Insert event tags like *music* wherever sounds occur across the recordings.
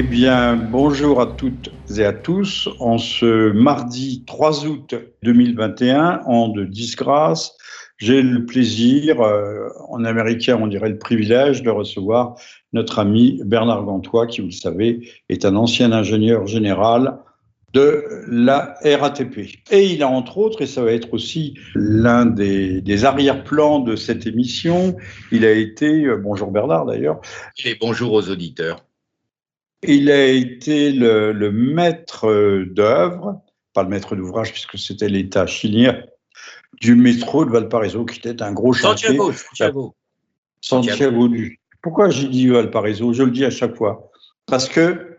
Eh bien, bonjour à toutes et à tous. En ce mardi 3 août 2021, an de disgrâce, j'ai le plaisir, euh, en américain on dirait le privilège, de recevoir notre ami Bernard Gantois, qui, vous le savez, est un ancien ingénieur général de la RATP. Et il a entre autres, et ça va être aussi l'un des, des arrière-plans de cette émission, il a été, euh, bonjour Bernard d'ailleurs. Et bonjour aux auditeurs. Il a été le, le maître d'œuvre, pas le maître d'ouvrage puisque c'était l'État chilien, du métro de Valparaiso, qui était un gros chantier. Santiago, Santiago. Santiago du. Pourquoi j'ai dit Valparaiso? Je le dis à chaque fois. Parce que.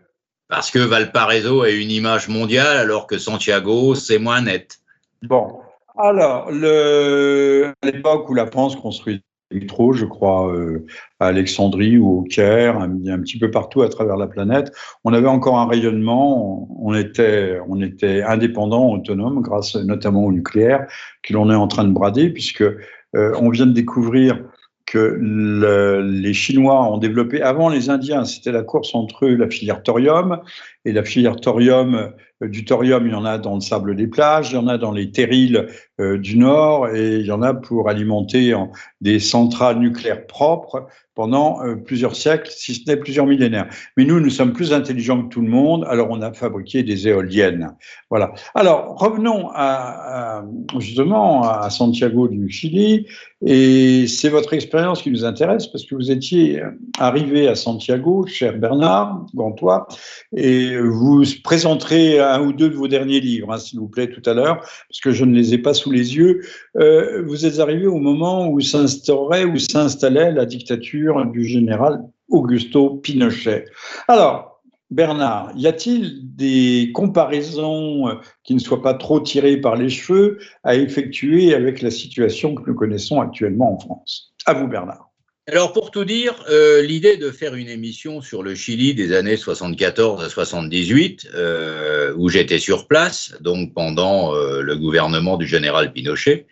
Parce que Valparaiso a une image mondiale, alors que Santiago, c'est moins net. Bon. Alors, le... à l'époque où la France construisait métro, je crois, euh, à Alexandrie ou au Caire, un, petit peu partout à travers la planète. On avait encore un rayonnement, on était, on était indépendant, autonome, grâce notamment au nucléaire, que l'on est en train de brader, puisque euh, on vient de découvrir que le, les Chinois ont développé, avant les Indiens, c'était la course entre eux, la filière thorium, et la filière thorium, du thorium, il y en a dans le sable des plages, il y en a dans les terrils euh, du Nord, et il y en a pour alimenter en, des centrales nucléaires propres pendant euh, plusieurs siècles, si ce n'est plusieurs millénaires. Mais nous, nous sommes plus intelligents que tout le monde, alors on a fabriqué des éoliennes. Voilà. Alors, revenons à, justement à Santiago du Chili, et c'est votre expérience qui nous intéresse, parce que vous étiez arrivé à Santiago, cher Bernard Gantois, et vous présenterez un ou deux de vos derniers livres, hein, s'il vous plaît, tout à l'heure, parce que je ne les ai pas sous les yeux. Euh, vous êtes arrivé au moment où s'instaurait, où s'installait la dictature du général Augusto Pinochet. Alors, Bernard, y a-t-il des comparaisons qui ne soient pas trop tirées par les cheveux à effectuer avec la situation que nous connaissons actuellement en France? À vous, Bernard. Alors pour tout dire, euh, l'idée de faire une émission sur le Chili des années 74 à 78, euh, où j'étais sur place, donc pendant euh, le gouvernement du général Pinochet,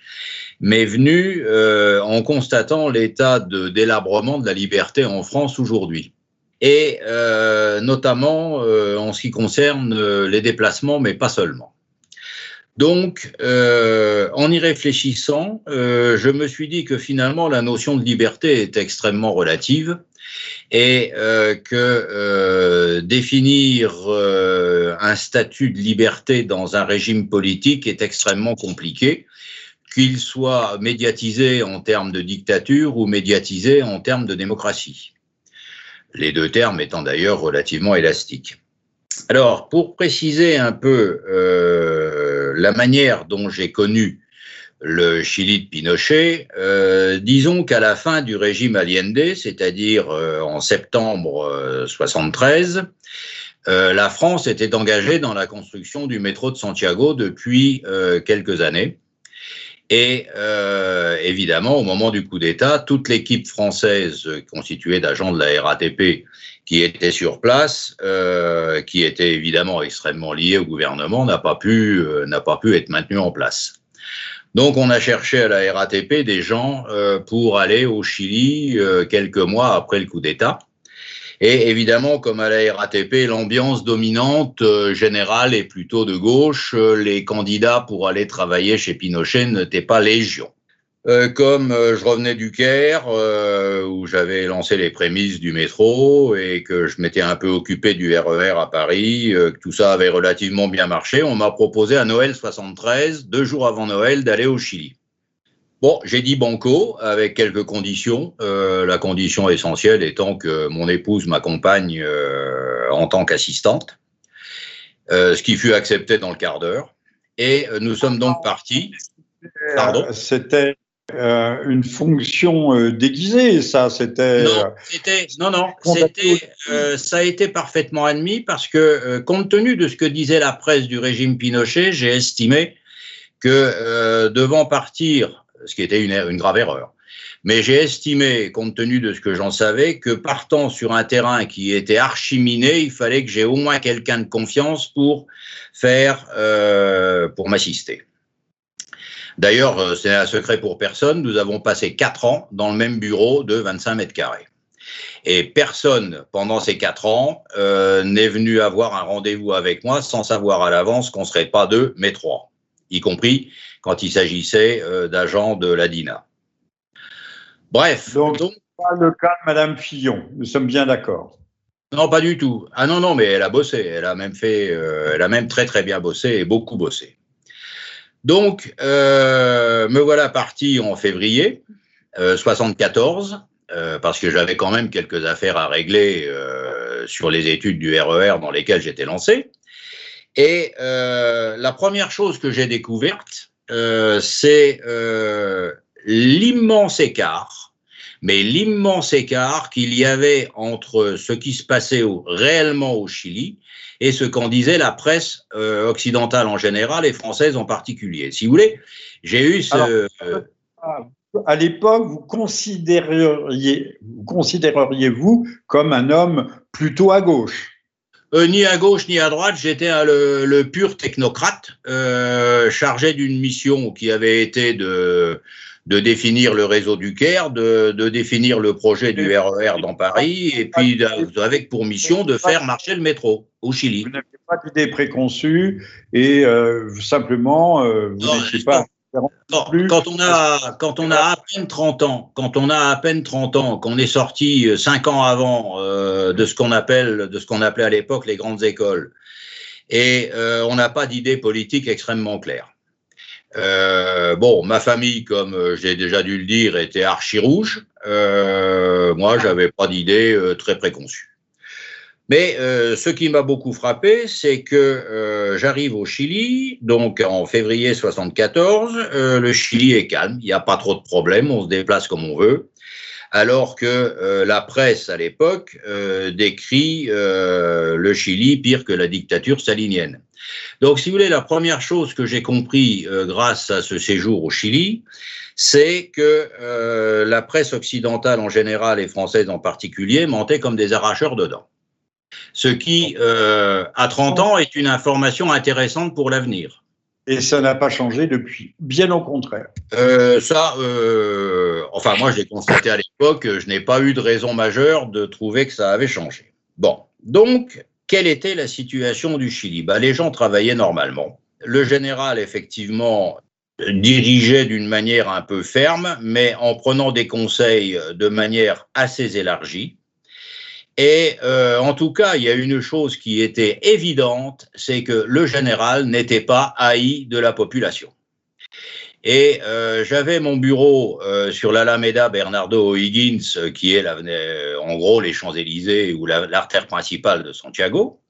m'est venue euh, en constatant l'état de délabrement de la liberté en France aujourd'hui. Et notamment en ce qui concerne les déplacements, mais pas seulement. Donc, euh, en y réfléchissant, euh, je me suis dit que finalement, la notion de liberté est extrêmement relative et euh, que définir un statut de liberté dans un régime politique est extrêmement compliqué, qu'il soit médiatisé en termes de dictature ou médiatisé en termes de démocratie. Les deux termes étant d'ailleurs relativement élastiques. Alors, pour préciser un peu la manière dont j'ai connu le Chili de Pinochet, euh, disons qu'à la fin du régime Allende, c'est-à-dire euh, en septembre 73, euh, la France était engagée dans la construction du métro de Santiago depuis quelques années. Et évidemment, au moment du coup d'État, toute l'équipe française constituée d'agents de la RATP qui était sur place, euh, qui était évidemment extrêmement lié au gouvernement, n'a pas pu euh, n'a pas pu être maintenue en place. Donc, on a cherché à la RATP des gens euh, pour aller au Chili euh, quelques mois après le coup d'État. Et évidemment, comme à la RATP, l'ambiance dominante euh, générale est plutôt de gauche. Euh, les candidats pour aller travailler chez Pinochet n'étaient pas légion. Euh, comme euh, je revenais du Caire, euh, où j'avais lancé les prémices du métro et que je m'étais un peu occupé du RER à Paris, que tout ça avait relativement bien marché, on m'a proposé à Noël 73, deux jours avant Noël, d'aller au Chili. Bon, j'ai dit banco avec quelques conditions. La condition essentielle étant que mon épouse m'accompagne en tant qu'assistante, ce qui fut accepté dans le quart d'heure. Et nous sommes donc partis. Pardon? C'était euh, une fonction euh, déguisée, ça. C'était. Non, c'était non, non. C'était. Euh, ça a été parfaitement admis parce que, euh, compte tenu de ce que disait la presse du régime Pinochet, j'ai estimé que euh, devant partir ce qui était une, une grave erreur. Mais j'ai estimé, compte tenu de ce que j'en savais, que partant sur un terrain qui était archiminé, il fallait que j'ai au moins quelqu'un de confiance pour faire, euh, pour m'assister. D'ailleurs, c'est un secret pour personne. Nous avons passé quatre ans dans le même bureau de 25 mètres carrés. Et personne, pendant ces quatre ans, euh, n'est venu avoir un rendez-vous avec moi sans savoir à l'avance qu'on ne serait pas deux, mais trois, y compris quand il s'agissait euh, d'agents de la DINA. Bref. Donc, pas le cas de Madame Fillon, nous sommes bien d'accord. Non, pas du tout. Ah non, non, mais elle a bossé. Elle a même fait, euh, elle a même très très bien bossé et beaucoup bossé. Donc, euh, me voilà parti en février 74 parce que j'avais quand même quelques affaires à régler sur les études du RER e dans lesquelles j'étais lancé. Et la première chose que j'ai découverte, c'est l'immense écart, mais l'immense écart qu'il y avait entre ce qui se passait réellement au Chili et ce qu'en disait la presse euh, occidentale en général et française en particulier. Si vous voulez, j'ai eu ce... à l'époque, vous considéreriez, vous considéreriez-vous comme un homme plutôt à gauche? Euh, ni à gauche ni à droite, j'étais le, le, pur technocrate, euh, chargé d'une mission qui avait été de de définir le réseau du Caire, de, définir le projet du RER e dans Paris, et puis avec pour mission de faire marcher le métro au Chili. Vous n'avez pas d'idée préconçue et euh, simplement, vous n'étiez pas. Quand on a quand on a à peine 30 ans, quand on a à peine 30 ans, qu'on est sorti 5 euh, ans avant de ce qu'on appelle de ce qu'on appelait à l'époque les grandes écoles, et on n'a pas d'idée politique extrêmement claire. Euh, bon, ma famille, comme euh, j'ai déjà dû le dire, était archi rouge. Euh, moi, j'avais pas d'idée euh, très préconçue. Mais ce qui m'a beaucoup frappé, c'est que j'arrive au Chili, donc en février 74. le Chili est calme, il n'y a pas trop de problèmes, on se déplace comme on veut alors que la presse à l'époque décrit le Chili pire que la dictature stalinienne. Donc, si vous voulez, la première chose que j'ai compris euh, grâce à ce séjour au Chili, c'est que euh, la presse occidentale en général et française en particulier mentait comme des arracheurs de dents. Ce qui, euh, à 30 ans, est une information intéressante pour l'avenir. Et ça n'a pas changé depuis, bien au contraire. ça, enfin moi je l'ai constaté à l'époque, je n'ai pas eu de raison majeure de trouver que ça avait changé. Bon, donc quelle était la situation du Chili? Bah, Les gens travaillaient normalement. Le général, effectivement, dirigeait d'une manière un peu ferme, mais en prenant des conseils de manière assez élargie. Et euh, en tout cas, il y a une chose qui était évidente, c'est que le général n'était pas haï de la population. Et euh, j'avais mon bureau euh, sur l'Alameda Bernardo O'Higgins, euh, qui est en gros les Champs-Élysées ou l'artère principale de Santiago,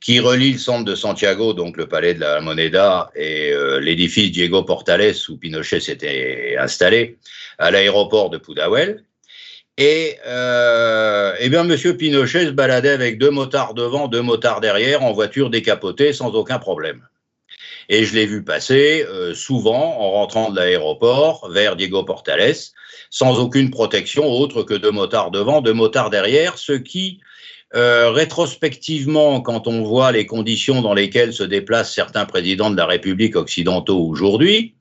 qui relie le centre de Santiago, donc le palais de la Moneda, et l'édifice Diego Portales où Pinochet s'était installé, à l'aéroport de Pudahuel. Et eh bien, Monsieur Pinochet se baladait avec deux motards devant, deux motards derrière, en voiture décapotée, sans aucun problème. Et je l'ai vu passer euh, souvent en rentrant de l'aéroport vers Diego Portales, sans aucune protection autre que deux motards devant, deux motards derrière, ce qui, euh, rétrospectivement, quand on voit les conditions dans lesquelles se déplacent certains présidents de la République occidentaux aujourd'hui,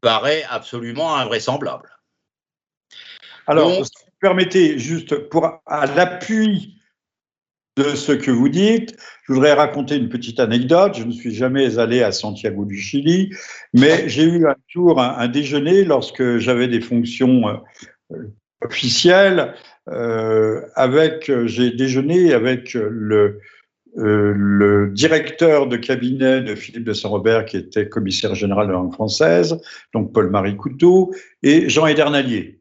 paraît absolument invraisemblable. Alors, permettez, juste à l'appui de ce que vous dites. Je voudrais raconter une petite anecdote. Je ne suis jamais allé à Santiago du Chili, mais j'ai eu un jour un, déjeuner lorsque j'avais des fonctions euh, officielles. Euh, avec, j'ai déjeuné avec le, euh, le directeur de cabinet de Philippe de Saint-Robert, qui était commissaire général de la langue française, donc Paul-Marie Couteau, et Jean Edernalier,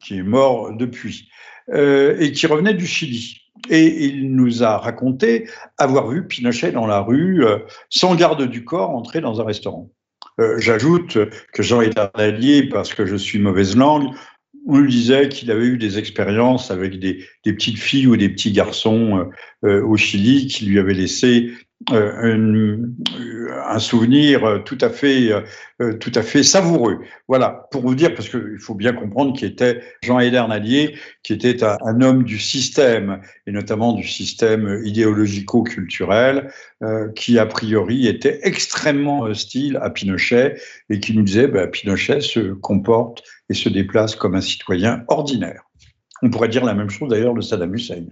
qui est mort depuis, et qui revenait du Chili. Et il nous a raconté avoir vu Pinochet dans la rue, euh, sans garde du corps, entrer dans un restaurant. Euh, j'ajoute que Jean est allié parce que je suis mauvaise langue. On lui disait qu'il avait eu des expériences avec des, petites filles ou des petits garçons euh, au Chili qui lui avaient laissé euh, un, souvenir tout à fait, euh, tout à fait savoureux. Voilà, pour vous dire, parce qu'il faut bien comprendre qu'il était Jean Edernalier, qui était un, homme du système, et notamment du système idéologico-culturel, euh, qui a priori était extrêmement hostile à Pinochet, et qui nous disait, ben, Pinochet se comporte et se déplace comme un citoyen ordinaire. On pourrait dire la même chose d'ailleurs de Saddam Hussein.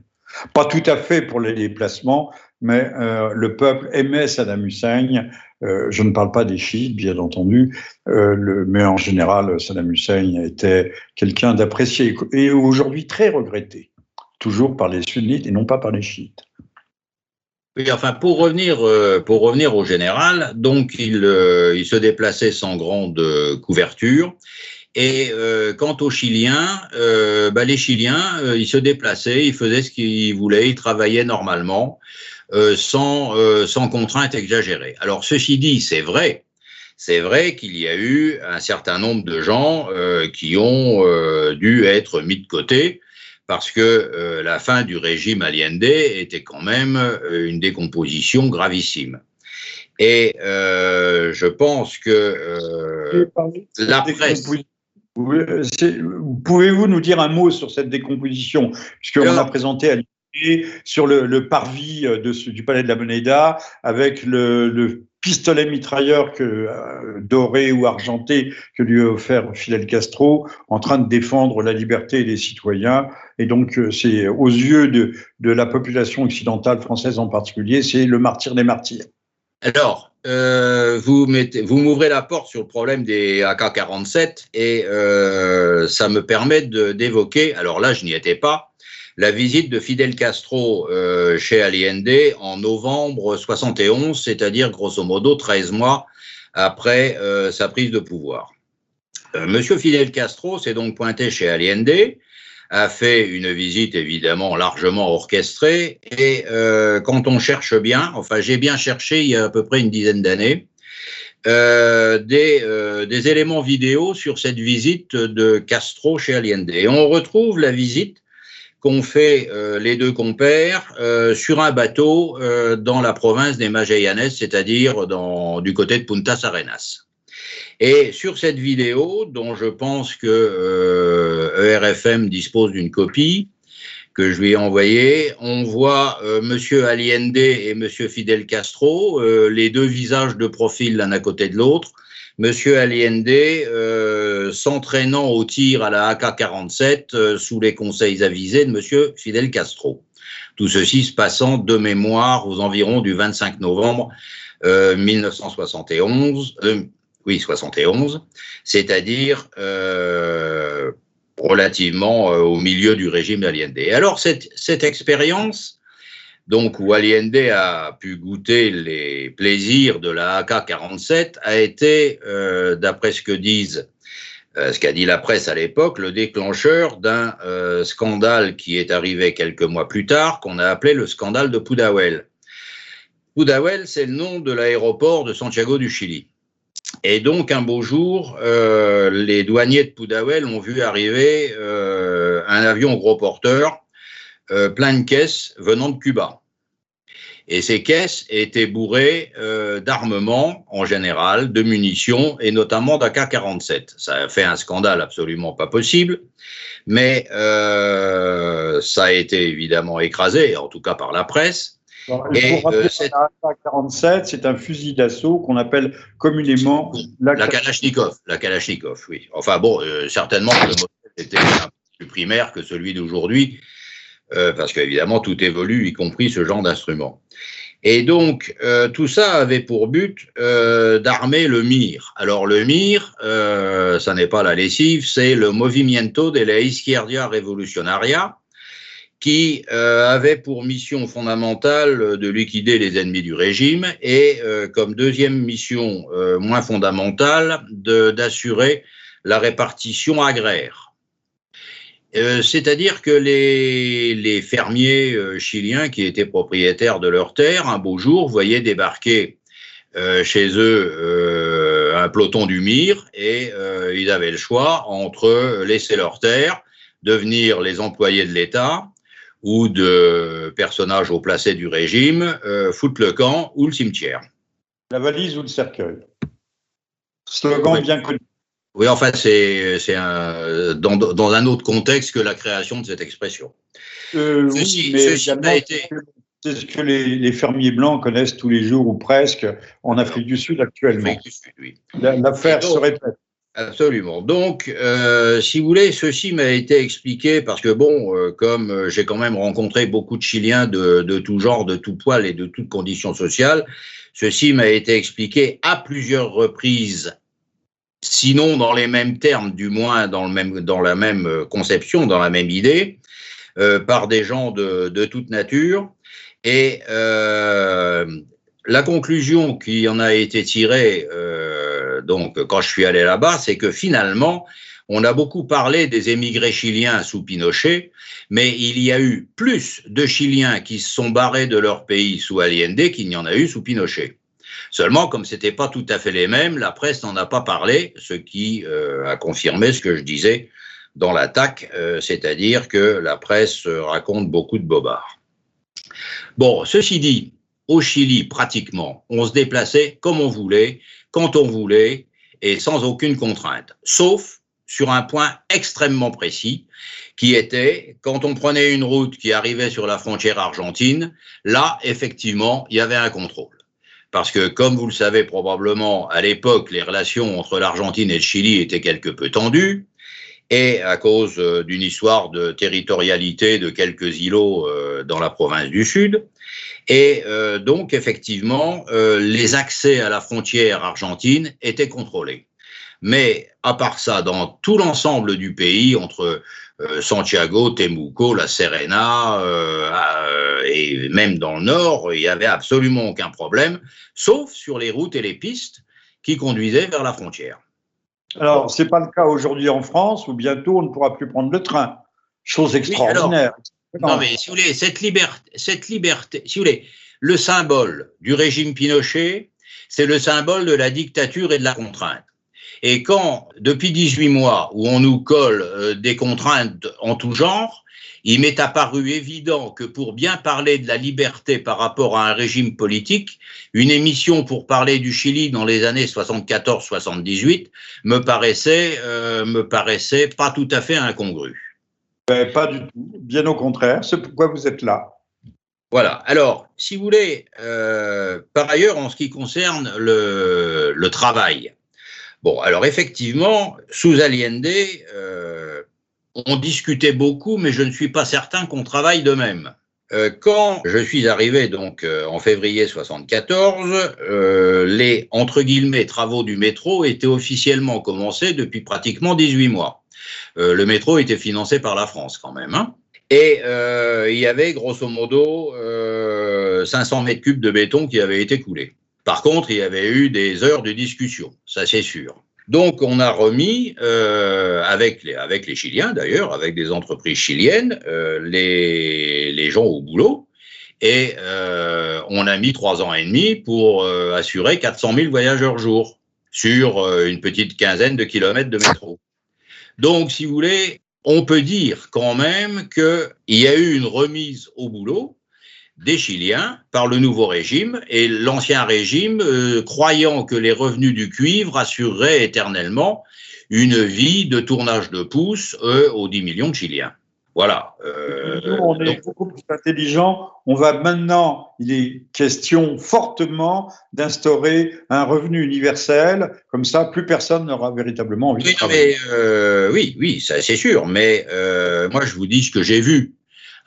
Pas tout à fait pour les déplacements, mais euh, le peuple aimait Saddam Hussein. Euh, je ne parle pas des chiites, bien entendu, euh, le, mais en général, Saddam Hussein était quelqu'un d'apprécié et aujourd'hui très regretté, toujours par les sunnites et non pas par les chiites. Oui, enfin, pour revenir, pour revenir au général, donc il, se déplaçait sans grande couverture. Et quant aux Chiliens, bah, les Chiliens, ils se déplaçaient, ils faisaient ce qu'ils voulaient, ils travaillaient normalement, sans, sans contrainte exagérée. Alors, ceci dit, c'est vrai, c'est vrai qu'il y a eu un certain nombre de gens qui ont dû être mis de côté parce que la fin du régime Allende était quand même une décomposition gravissime. Et je pense que la presse. Pouvez-vous nous dire un mot sur cette décomposition Puisqu'on a présenté à sur le, parvis euh, du palais de la Moneda avec le, pistolet mitrailleur euh, doré ou argenté que lui a offert Fidel Castro en train de défendre la liberté des citoyens. Et donc, euh, c'est aux yeux de, la population occidentale française en particulier, c'est le martyr des martyrs. Alors, vous m'ouvrez la porte sur le problème des AK-47 et ça me permet d'évoquer, alors là je n'y étais pas, la visite de Fidel Castro euh, chez Allende en novembre 71, c'est-à-dire grosso modo 13 mois après sa prise de pouvoir. Monsieur Fidel Castro s'est donc pointé chez Allende a fait une visite évidemment largement orchestrée. Et euh, quand on cherche bien, enfin j'ai bien cherché il y a à peu près une dizaine d'années, euh, des, euh, des, éléments vidéo sur cette visite de Castro chez Allende. Et on retrouve la visite qu'ont fait euh, les deux compères euh, sur un bateau dans la province des Magallanes, c'est-à-dire du côté de Punta Arenas. Et sur cette vidéo, dont je pense que euh, ERFM dispose d'une copie, que je lui ai envoyée, on voit euh, Monsieur Allende et Monsieur Fidel Castro, euh, les deux visages de profil l'un à côté de l'autre. Monsieur Allende euh, s'entraînant au tir à la AK-47 sous les conseils avisés de Monsieur Fidel Castro. Tout ceci se passant de mémoire aux environs du 25 novembre 1971, oui, 71, c'est-à-dire euh, relativement euh, au milieu du régime d'Allende. Alors, cette expérience, donc où Allende a pu goûter les plaisirs de la AK-47, a été, euh, d'après ce que disent ce qu'a dit la presse à l'époque, le déclencheur d'un scandale qui est arrivé quelques mois plus tard, qu'on a appelé le scandale de Pudahuel. Pudahuel, c'est le nom de l'aéroport de Santiago du Chili. Et donc, un beau jour, euh, les douaniers de Pudahuel ont vu arriver euh, un avion gros porteur euh, plein de caisses venant de Cuba. Et ces caisses étaient bourrées d'armements en général, de munitions et notamment d'AK-47. Ça a fait un scandale absolument pas possible, mais ça a été évidemment écrasé, en tout cas par la presse. Et, euh, 47, c'est un fusil d'assaut qu'on appelle communément la, la Kalachnikov. La Kalachnikov, oui. Enfin bon, euh, certainement que le modèle était un peu plus primaire que celui d'aujourd'hui, euh, parce qu'évidemment tout évolue, y compris ce genre d'instrument. Et donc, euh, tout ça avait pour but euh, d'armer le MIR. Alors, le MIR, euh, ça n'est pas la lessive, c'est le Movimiento de la Izquierda Revolucionaria, qui euh, avait pour mission fondamentale de liquider les ennemis du régime et euh, comme deuxième mission euh, moins fondamentale d'assurer la répartition agraire. C'est-à-dire que les, les fermiers chiliens qui étaient propriétaires de leurs terres, un beau jour, voyaient débarquer chez eux un peloton du MIR et ils avaient le choix entre laisser leurs terres, devenir les employés de l'État ou de personnages au placé du régime, euh, foutent le camp ou le cimetière. La valise ou le cercueil? Slogan bien connu. Oui, en fait, c'est dans, dans, un autre contexte que la création de cette expression. Euh, oui, mais c'est ce que les, les, fermiers blancs connaissent tous les jours ou presque en Afrique du Sud actuellement. L'affaire se répète. Absolument. Donc, euh, si vous voulez, ceci m'a été expliqué parce que, bon, euh, comme j'ai quand même rencontré beaucoup de Chiliens de, de, tout genre, de tout poil et de toutes conditions sociales, ceci m'a été expliqué à plusieurs reprises, sinon dans les mêmes termes, du moins dans, le même, dans la même conception, dans la même idée, euh, par des gens de, de toute nature. Et euh, la conclusion qui en a été tirée, euh, donc quand je suis allé là-bas, c'est que finalement, on a beaucoup parlé des émigrés chiliens sous Pinochet, mais il y a eu plus de Chiliens qui se sont barrés de leur pays sous Allende qu'il n'y en a eu sous Pinochet. Seulement, comme c'était pas tout à fait les mêmes, la presse n'en a pas parlé, ce qui euh, a confirmé ce que je disais dans l'attaque, euh, c'est-à-dire que la presse raconte beaucoup de bobards. Bon, ceci dit, au Chili, pratiquement, on se déplaçait comme on voulait, quand on voulait, et sans aucune contrainte, sauf sur un point extrêmement précis, qui était quand on prenait une route qui arrivait sur la frontière argentine, là, effectivement, il y avait un contrôle. Parce que, comme vous le savez probablement, à l'époque, les relations entre l'Argentine et le Chili étaient quelque peu tendues, et à cause euh, d'une histoire de territorialité de quelques îlots euh, dans la province du Sud. Et euh, donc, effectivement, les accès à la frontière argentine étaient contrôlés. Mais à part ça, dans tout l'ensemble du pays, entre Santiago, Temuco, La Serena euh, et même dans le nord, il n'y avait absolument aucun problème, sauf sur les routes et les pistes qui conduisaient vers la frontière. Alors, ce n'est pas le cas aujourd'hui en France, où bientôt on ne pourra plus prendre le train. Chose extraordinaire. Oui, non, mais si vous voulez, cette liberté, cette liberté, si vous voulez, le symbole du régime Pinochet, c'est le symbole de la dictature et de la contrainte. Et quand, depuis 18 mois, où on nous colle euh, des contraintes en tout genre, il m'est apparu évident que pour bien parler de la liberté par rapport à un régime politique, une émission pour parler du Chili dans les années 74-78 me paraissait, euh, me paraissait pas tout à fait incongrue. Ben, pas du tout, bien au contraire, c'est pourquoi vous êtes là. Voilà, alors, si vous voulez, euh, par ailleurs, en ce qui concerne le, le, travail, bon, alors effectivement, sous Allende, euh, on discutait beaucoup, mais je ne suis pas certain qu'on travaille de même. Euh, quand je suis arrivé donc euh, en février 74, euh, les entre guillemets travaux du métro étaient officiellement commencés depuis pratiquement 18 mois. Le métro était financé par la France quand même. Hein et il y avait grosso modo euh, 500 mètres cubes de béton qui avaient été coulés. Par contre, il y avait eu des heures de discussion, ça c'est sûr. Donc on a remis, euh, avec, les, Chiliens d'ailleurs, avec des entreprises chiliennes, euh, les, les gens au boulot. Et euh, on a mis trois ans et demi pour assurer 400 000 voyageurs jour sur une petite quinzaine de kilomètres de métro. Donc, si vous voulez, on peut dire quand même qu'il y a eu une remise au boulot des Chiliens par le nouveau régime et l'ancien régime, euh, croyant que les revenus du cuivre assureraient éternellement une vie de tournage de pouce euh, aux 10 millions de Chiliens. Voilà. Euh, Nous, on est donc, beaucoup plus intelligent. On va maintenant, il est question fortement d'instaurer un revenu universel. Comme ça, plus personne n'aura véritablement envie oui, de travailler. Mais, oui, oui, ça c'est sûr. Mais moi, je vous dis ce que j'ai vu.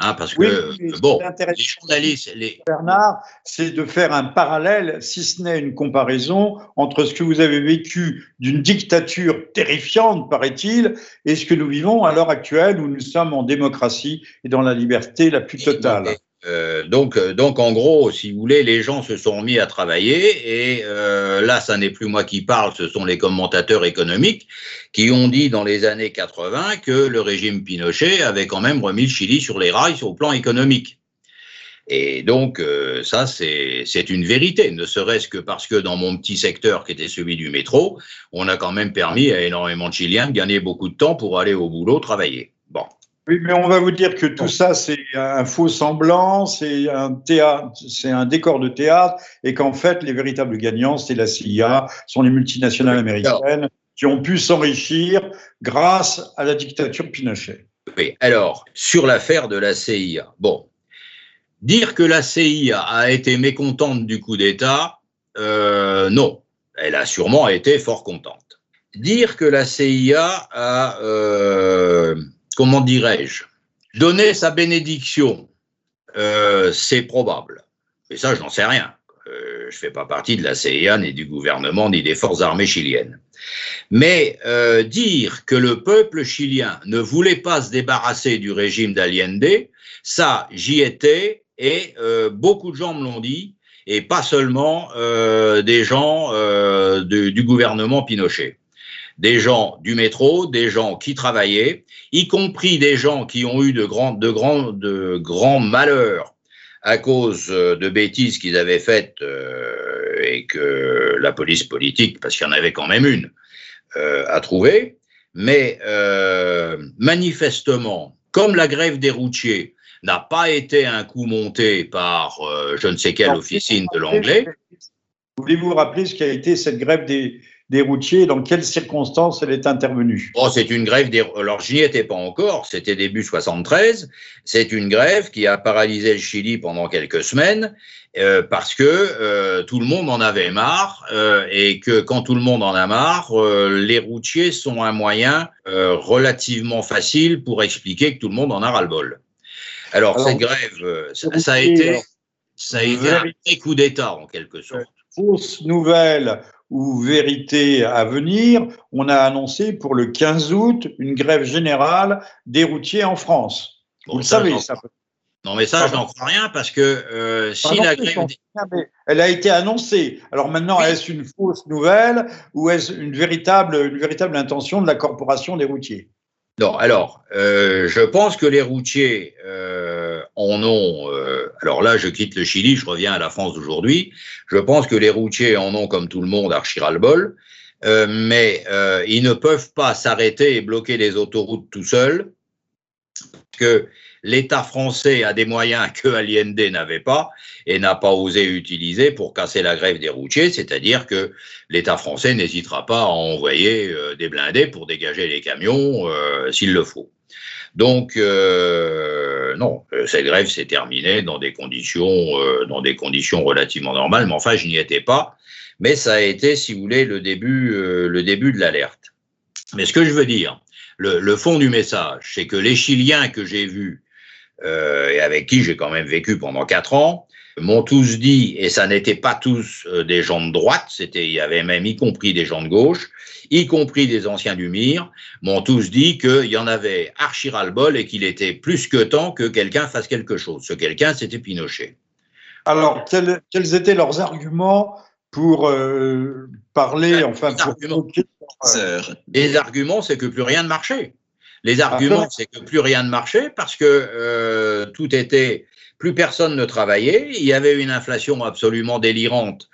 Hein, parce oui, que, bon, les journalistes. Les... Bernard, c'est de faire un parallèle, si ce n'est une comparaison, entre ce que vous avez vécu d'une dictature terrifiante, paraît-il, et ce que nous vivons à l'heure actuelle où nous sommes en démocratie et dans la liberté la plus totale. Euh, donc, donc, en gros, si vous voulez, les gens se sont mis à travailler et euh, là, ça n'est plus moi qui parle, ce sont les commentateurs économiques qui ont dit dans les années 80 que le régime Pinochet avait quand même remis le Chili sur les rails sur le plan économique. Et donc, euh, ça, c'est une vérité, ne serait-ce que parce que dans mon petit secteur qui était celui du métro, on a quand même permis à énormément de Chiliens de gagner beaucoup de temps pour aller au boulot travailler. Oui, mais on va vous dire que tout ça, c'est un faux semblant, c'est un théâtre, c'est un décor de théâtre, et qu'en fait, les véritables gagnants, c'est la CIA, sont les multinationales américaines qui ont pu s'enrichir grâce à la dictature Pinochet. Oui, alors, sur l'affaire de la CIA, bon, dire que la CIA a été mécontente du coup d'État, euh, non, elle a sûrement été fort contente. dire que la CIA a, comment dirais-je, donné sa bénédiction, c'est probable. Mais ça, je n'en sais rien. je ne fais pas partie de la CIA, ni du gouvernement, ni des forces armées chiliennes. Mais euh, dire que le peuple chilien ne voulait pas se débarrasser du régime d'Allende, ça, j'y étais et euh, beaucoup de gens me l'ont dit, et pas seulement euh, des gens du gouvernement Pinochet. Des gens du métro, des gens qui travaillaient, y compris des gens qui ont eu de grands, de grands, de grands malheurs à cause de bêtises qu'ils avaient faites et que la police politique, parce qu'il y en avait quand même une, euh, a trouvé. Mais euh, manifestement, comme la grève des routiers n'a pas été un coup monté par euh, je ne sais quelle officine de l'anglais. Voulez-vous rappeler ce qui a été cette grève des, des routiers, dans quelles circonstances elle est intervenue? Oh, C'est une grève, des... alors j'y étais pas encore, c'était début 73, c'est une grève qui a paralysé le Chili pendant quelques semaines, euh, parce que euh, tout le monde en avait marre, euh, et que quand tout le monde en a marre, les routiers sont un moyen relativement facile pour expliquer que tout le monde en a ras-le-bol. Alors, cette grève, ça, a été, ça a été un coup d'État en quelque sorte. Fausse nouvelle ou vérité à venir, on a annoncé pour le 15 août une grève générale des routiers en France. Vous le savez, ça. Non, mais ça, je n'en crois rien parce que euh, si la grève. Elle a été annoncée. Alors maintenant, est-ce une fausse nouvelle ou est-ce une véritable, une véritable intention de la corporation des routiers? Non, alors, euh, je pense que les routiers euh, en ont alors là, je quitte le Chili, je reviens à la France d'aujourd'hui. Je pense que les routiers en ont, comme tout le monde, archi le bol euh, mais euh, ils ne peuvent pas s'arrêter et bloquer les autoroutes tout seuls, que l'État français a des moyens *laughs* que Allende n'avait pas et n'a pas osé utiliser pour casser la grève des routiers, c'est-à-dire que l'État français n'hésitera pas à envoyer euh, des blindés pour dégager les camions s'il le faut. Donc, euh, non, euh, cette grève s'est terminée dans des conditions, euh, dans des conditions relativement normales, mais enfin, je n'y étais pas. Mais ça a été, si vous voulez, le début, le début de l'alerte. Mais ce que je veux dire, le, le fond du message, c'est que les Chiliens que j'ai vus et avec qui j'ai quand même vécu pendant quatre ans, m'ont tous dit, et ça n'était pas tous des gens de droite, c'était, il y avait même y compris des gens de gauche, y compris des anciens du MIR, m'ont tous dit qu'il y en avait archi bol et qu'il était plus que temps que quelqu'un fasse quelque chose. Ce quelqu'un, c'était Pinochet. Alors, quels, étaient leurs arguments pour euh, parler, les enfin, arguments. Les arguments, c'est que plus rien ne marchait. Les arguments, c'est que plus rien ne marchait parce que euh, tout était, plus personne ne travaillait. Il y avait une inflation absolument délirante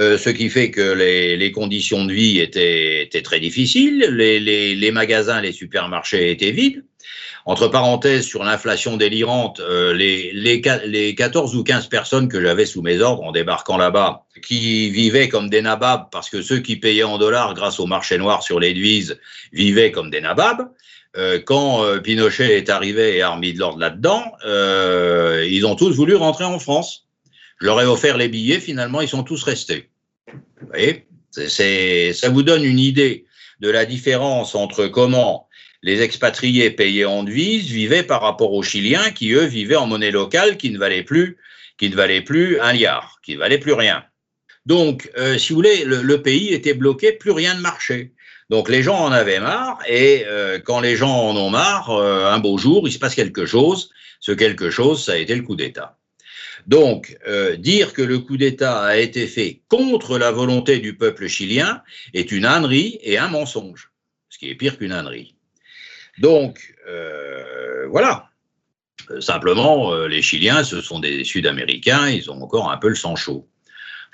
euh, ce qui fait que les, conditions de vie étaient, très difficiles, les, magasins, les supermarchés étaient vides. Entre parenthèses, sur l'inflation délirante, euh, les, les, 14 ou 15 personnes que j'avais sous mes ordres en débarquant là-bas, qui vivaient comme des nababs, parce que ceux qui payaient en dollars grâce au marché noir sur les devises vivaient comme des nababs, euh, quand Pinochet est arrivé et a remis de l'ordre là-dedans, ils ont tous voulu rentrer en France. Je leur ai offert les billets, finalement, ils sont tous restés. Vous voyez? Ça vous donne une idée de la différence entre comment les expatriés payés en devises vivaient par rapport aux Chiliens qui, eux, vivaient en monnaie locale qui ne valait plus, qui ne valait plus un liard, qui ne valait plus rien. Donc, euh, si vous voulez, le, pays était bloqué, plus rien ne marchait. Donc les gens en avaient marre, et euh, quand les gens en ont marre, euh, un beau jour, il se passe quelque chose. Ce quelque chose, ça a été le coup d'État. Donc, dire que le coup d'État a été fait contre la volonté du peuple chilien est une ânerie et un mensonge, ce qui est pire qu'une ânerie. Donc, voilà. Simplement, les Chiliens, ce sont des Sud-Américains, ils ont encore un peu le sang chaud.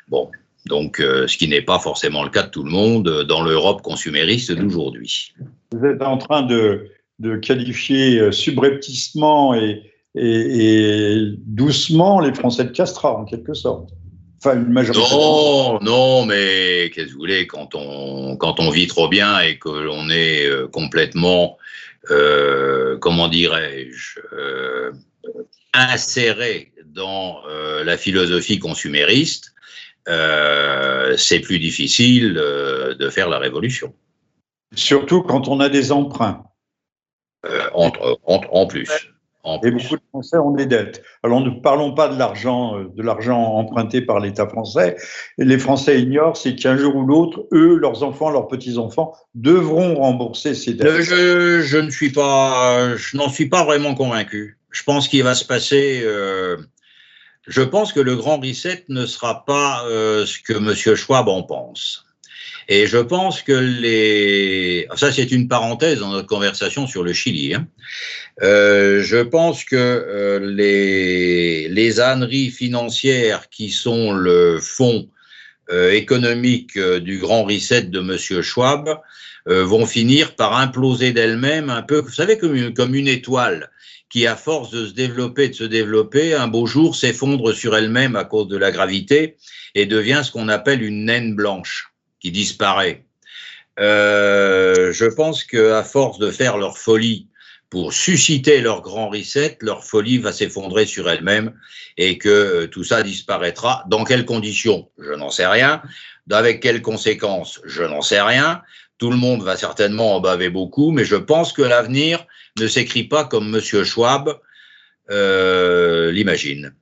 Bon, donc, ce qui n'est pas forcément le cas de tout le monde dans l'Europe consumériste d'aujourd'hui. Vous êtes en train de, de qualifier subrepticement et, et, doucement les Français de Castra, en quelque sorte. Enfin, une majorité. Non, non, mais qu'est-ce que vous voulez, quand on, quand on vit trop bien et que l'on est euh, complètement, euh, comment dirais-je, euh, inséré dans la philosophie consumériste, c'est plus difficile de faire la révolution. Surtout quand on a des emprunts. en plus. Et beaucoup de Français ont des dettes. Alors ne parlons pas de l'argent, de l'argent emprunté par l'État français. Les Français ignorent, c'est qu'un jour ou l'autre, eux, leurs enfants, leurs petits enfants devront rembourser ces dettes. Je, je ne suis pas, je n'en suis pas vraiment convaincu. Je pense qu'il va se passer. Je pense que le grand reset ne sera pas euh, ce que M. Schwab en pense. Et je pense que les... Ça, c'est une parenthèse dans notre conversation sur le Chili. Hein. Euh, je pense que euh, les, les âneries financières qui sont le fond euh, économique euh, du grand reset de M. Schwab euh, vont finir par imploser d'elles-mêmes un peu, vous savez, comme une, comme une étoile qui, à force de se développer, de se développer, un beau jour s'effondre sur elle-même à cause de la gravité et devient ce qu'on appelle une naine blanche qui disparaît. Euh, je pense qu'à force de faire leur folie pour susciter leur grand reset, leur folie va s'effondrer sur elle-même et que euh, tout ça disparaîtra. Dans quelles conditions? Je n'en sais rien. Avec quelles conséquences? Je n'en sais rien. Tout le monde va certainement en baver beaucoup, mais je pense que l'avenir ne s'écrit pas comme M. Schwab euh, l'imagine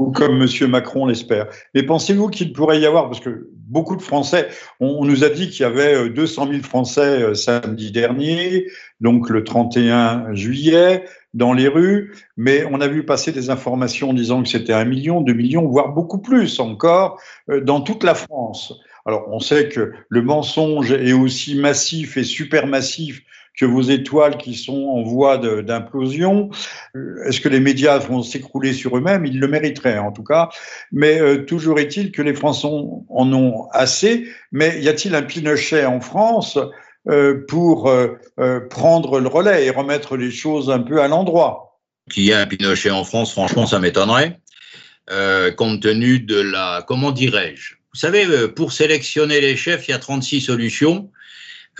ou comme M. Macron l'espère. Mais pensez-vous qu'il pourrait y avoir, parce que beaucoup de Français, on, nous a dit qu'il y avait 200 euh, 000 Français euh, samedi dernier, donc le 31 juillet, dans les rues, mais on a vu passer des informations disant que c'était un million, deux millions, voire beaucoup plus encore, euh, dans toute la France. Alors, on sait que le mensonge est aussi massif et supermassif que vos étoiles qui sont en voie d'implosion. Euh, est-ce que les médias vont s'écrouler sur eux-mêmes? Ils le mériteraient en tout cas. Mais euh, toujours est-il que les Français en ont assez. Mais y a-t-il un Pinochet en France euh, pour prendre le relais et remettre les choses un peu à l'endroit? Qu'il y ait un Pinochet en France, franchement, ça m'étonnerait. compte tenu de la, comment dirais-je? Vous savez, pour sélectionner les chefs, il y a 36 solutions.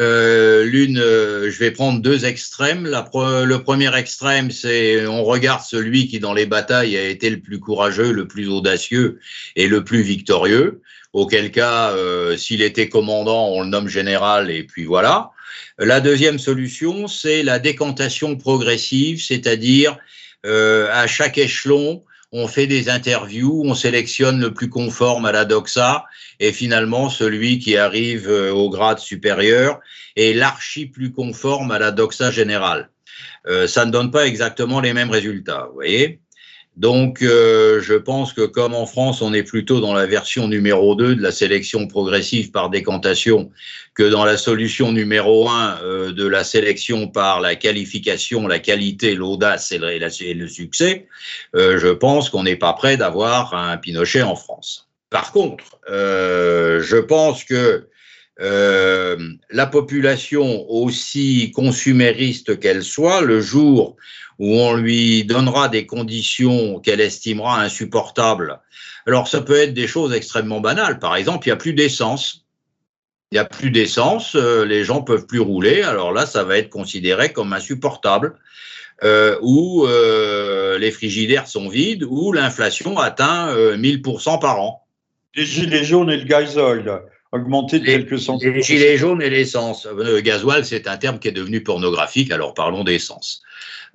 Euh, l'une, euh, je vais prendre deux extrêmes. La le premier extrême, c'est on regarde celui qui dans les batailles a été le plus courageux, le plus audacieux et le plus victorieux. Auquel cas, euh, s'il était commandant, on le nomme général et puis voilà. La deuxième solution, c'est la décantation progressive, c'est-à-dire à chaque échelon, on fait des interviews, on sélectionne le plus conforme à la doxa, et finalement celui qui arrive euh, au grade supérieur est l'archi plus conforme à la doxa générale. Euh, ça ne donne pas exactement les mêmes résultats, vous voyez donc, euh, je pense que comme en France, on est plutôt dans la version numéro 2 de la sélection progressive par décantation que dans la solution numéro 1 euh, de la sélection par la qualification, la qualité, l'audace et, le succès, euh, je pense qu'on n'est pas prêt d'avoir un Pinochet en France. Par contre, je pense que la population, aussi consumériste qu'elle soit, le jour où on lui donnera des conditions qu'elle estimera insupportables. Alors ça peut être des choses extrêmement banales. Par exemple, il n'y a plus d'essence. Il n'y a plus d'essence, euh, les gens peuvent plus rouler. Alors là, ça va être considéré comme insupportable. Euh, où euh, les frigidaires sont vides, où l'inflation atteint 1000% par an. Les gilets jaunes et le gasoil augmenté de quelques centaines. Les gilets jaunes et l'essence. Le gasoil, c'est un terme qui est devenu pornographique, alors parlons d'essence.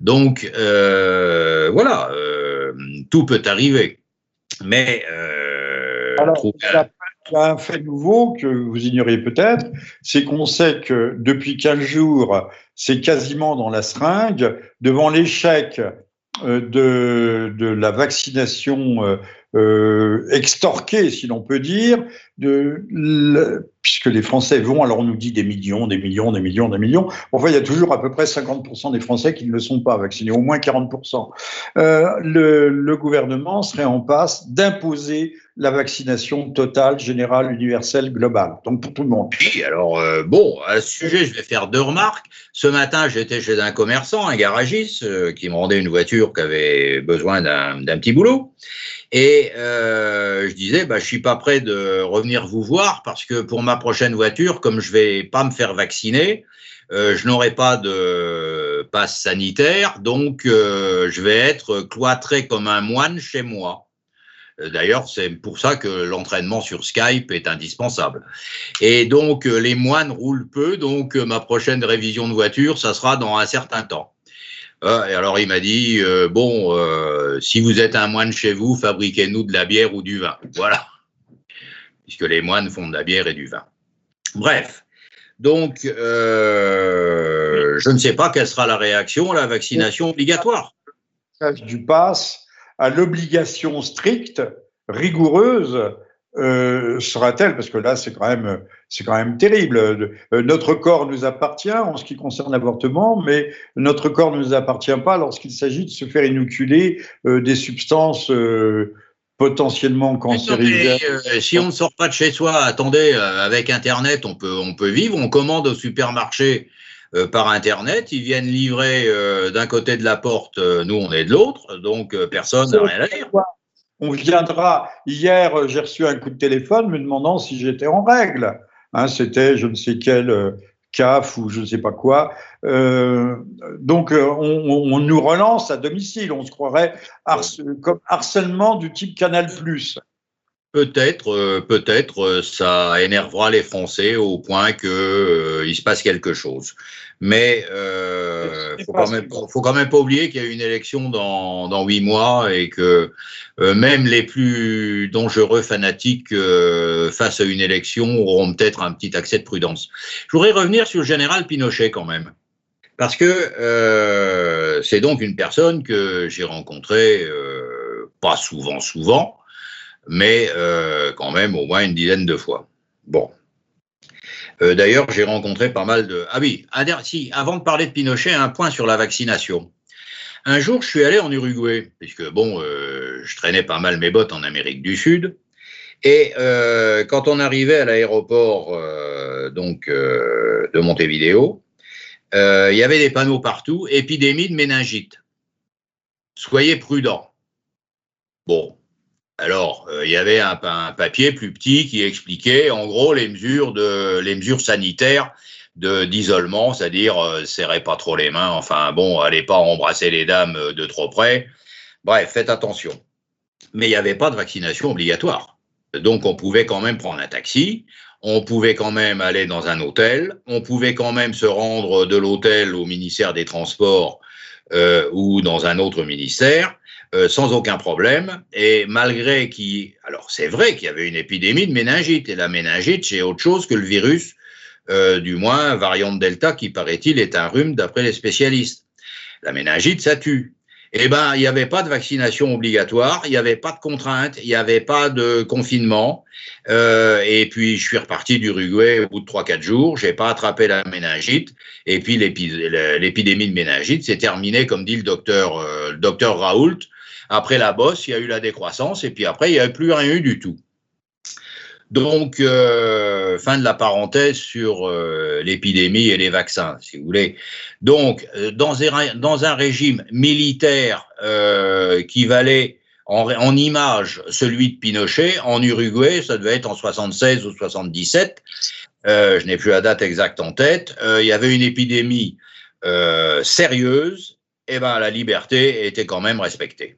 Donc, euh, voilà, euh, tout peut arriver. Mais. Euh, Alors, il y a un fait nouveau que vous ignorez peut-être, c'est qu'on sait que depuis 15 jours, c'est quasiment dans la seringue, devant l'échec de, de, la vaccination euh, extorqué, si l'on peut dire, puisque les Français vont, alors on nous dit des millions, des millions, des millions, des millions. Enfin, il y a toujours à peu près 50% des Français qui ne le sont pas vaccinés, au moins 40%. Euh, le, le gouvernement serait en passe d'imposer la vaccination totale, générale, universelle, globale, donc pour tout le monde. Oui, alors euh, bon, à ce sujet, je vais faire deux remarques. Ce matin, j'étais chez un commerçant, un garagiste, euh, qui me rendait une voiture qui avait besoin d'un petit boulot. Et euh, je disais, bah, je suis pas prêt de revenir vous voir parce que pour ma prochaine voiture, comme je vais pas me faire vacciner, euh, je n'aurai pas de passe sanitaire, donc euh, je vais être cloîtré comme un moine chez moi. D'ailleurs, c'est pour ça que l'entraînement sur Skype est indispensable. Et donc, les moines roulent peu, donc ma prochaine révision de voiture, ça sera dans un certain temps. Et alors, il m'a dit, bon, si vous êtes un moine chez vous, fabriquez-nous de la bière ou du vin. Voilà. Puisque les moines font de la bière et du vin. Bref. Donc, je ne sais pas quelle sera la réaction à la vaccination obligatoire. Du pass à l'obligation stricte, rigoureuse, euh, sera-t-elle Parce que là, c'est quand même, c'est quand même terrible. Euh, notre corps nous appartient en ce qui concerne l'avortement, mais notre corps ne nous appartient pas lorsqu'il s'agit de se faire inoculer euh, des substances potentiellement cancérigènes. si on ne sort pas de chez soi, attendez, avec Internet, on peut, on peut vivre. On commande au supermarché euh, par Internet. Ils viennent livrer euh, d'un côté de la porte, euh, nous on est de l'autre, donc personne n'a rien à dire. On viendra. Hier, j'ai reçu un coup de téléphone me demandant si j'étais en règle. Hein, C'était je ne sais quel CAF ou je ne sais pas quoi. donc, on, nous relance à domicile. On se croirait comme harcèlement du type Canal. Peut-être, peut-être, ça énervera les Français au point qu'il se passe quelque chose. Mais euh, faut quand même, faut quand même pas oublier qu'il y a une élection dans huit mois et que euh, même les plus dangereux fanatiques euh, face à une élection auront peut-être un petit accès de prudence. Je voudrais revenir sur le général Pinochet quand même, parce que euh, c'est donc une personne que j'ai rencontrée pas souvent, souvent, mais quand même au moins une dizaine de fois. Bon, euh, d'ailleurs, j'ai rencontré pas mal de. Ah oui, si, avant de parler de Pinochet, un point sur la vaccination. Un jour, je suis allé en Uruguay, puisque bon, euh, je traînais pas mal mes bottes en Amérique du Sud. Et euh, quand on arrivait à l'aéroport donc de Montevideo, il y avait des panneaux partout épidémie de méningite. Soyez prudents. Bon, alors, euh, il y avait un, papier plus petit qui expliquait en gros les mesures de les mesures sanitaires d'isolement, c'est-à-dire euh, serrez pas trop les mains, enfin bon, allez pas embrasser les dames euh, de trop près. Bref, faites attention. Mais il n'y avait pas de vaccination obligatoire. Donc on pouvait quand même prendre un taxi, on pouvait quand même aller dans un hôtel, on pouvait quand même se rendre de l'hôtel au ministère des Transports euh, ou dans un autre ministère. Euh, sans aucun problème. Et malgré qu'il... Alors c'est vrai qu'il y avait une épidémie de méningite, et la méningite, c'est autre chose que le virus, euh, du moins variante Delta, qui paraît-il est un rhume d'après les spécialistes. La méningite, ça tue. Eh ben, il n'y avait pas de vaccination obligatoire, il n'y avait pas de contrainte, il n'y avait pas de confinement. Euh, et puis, je suis reparti d'Uruguay au bout de 3-4 jours, j'ai pas attrapé la méningite. Et puis, l'épidémie de méningite s'est terminée, comme dit le docteur, le docteur Raoult, après la bosse, il y a eu la décroissance et puis après, il n'y a plus rien eu du tout. Donc, euh, fin de la parenthèse sur euh, l'épidémie et les vaccins, si vous voulez. Donc, euh, dans, un, régime militaire qui valait en, en, image celui de Pinochet, en Uruguay, ça devait être en 76 ou 77, je n'ai plus la date exacte en tête, il y avait une épidémie sérieuse, et ben la liberté était quand même respectée.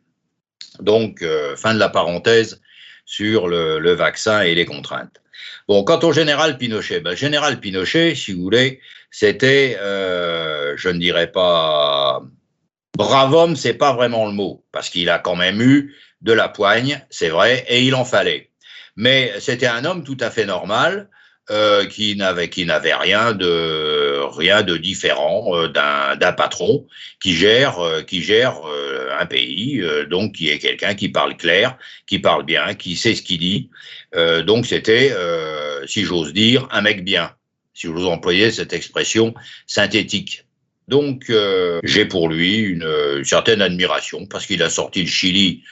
Donc, euh, fin de la parenthèse sur le, vaccin et les contraintes. Bon, quant au général Pinochet, ben, général Pinochet, si vous voulez, c'était, euh, je ne dirais pas brave homme, c'est pas vraiment le mot, parce qu'il a quand même eu de la poigne, c'est vrai, et il en fallait. Mais c'était un homme tout à fait normal, euh, qui qui n'avait rien de rien de différent euh, d'un patron qui gère euh, qui gère un pays donc qui est quelqu'un qui parle clair qui parle bien qui sait ce qu'il dit donc c'était si j'ose dire un mec bien si j'ose employer cette expression synthétique donc j'ai pour lui une, une, certaine admiration parce qu'il a sorti le Chili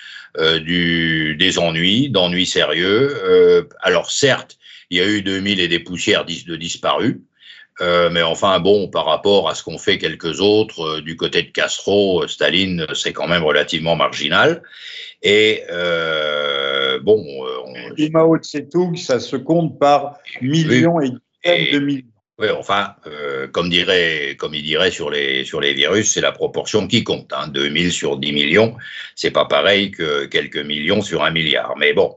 du des ennuis d'ennuis sérieux alors certes il y a eu 2000 et des poussières de disparus. Euh, mais enfin, bon, par rapport à ce qu'ont fait quelques autres, euh, du côté de Castro, euh, Staline, c'est quand même relativement marginal. Et bon. On... Et Mao Tse-tung, ça se compte par millions et dizaines de millions. Oui, enfin, comme, dirait, comme il dirait sur les, sur les virus, c'est la proportion qui compte. Hein. 2000 sur 10 millions, c'est pas pareil que quelques millions sur un milliard. Mais bon,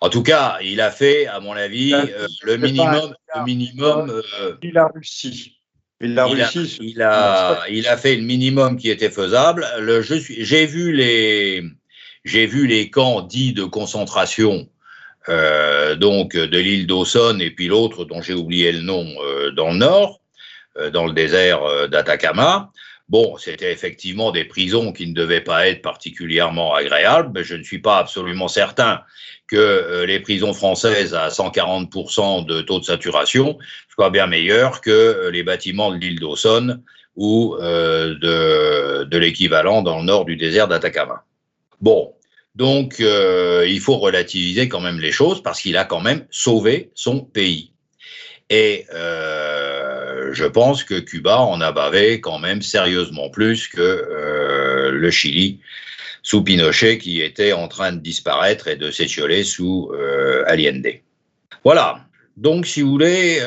en tout cas, il a fait, à mon avis, euh, le minimum. Le minimum euh, la Russie. Il, Russie, il, a, il a fait le minimum qui était faisable. J'ai vu les, j'ai vu les camps dits de concentration euh, donc de l'île d'Aussonne et puis l'autre dont j'ai oublié le nom euh, dans le nord, euh, dans le désert d'Atacama. Bon, c'était effectivement des prisons qui ne devaient pas être particulièrement agréables, mais je ne suis pas absolument certain que les prisons françaises à 140% de taux de saturation soient bien meilleures que les bâtiments de l'île d'Aussonne ou de, de l'équivalent dans le nord du désert d'Atacama. Bon, donc, euh, il faut relativiser quand même les choses parce qu'il a quand même sauvé son pays. Et euh, je pense que Cuba en a bavé quand même sérieusement plus que euh, le Chili sous Pinochet qui était en train de disparaître et de s'étioler sous Allende. Voilà. Donc, si vous voulez.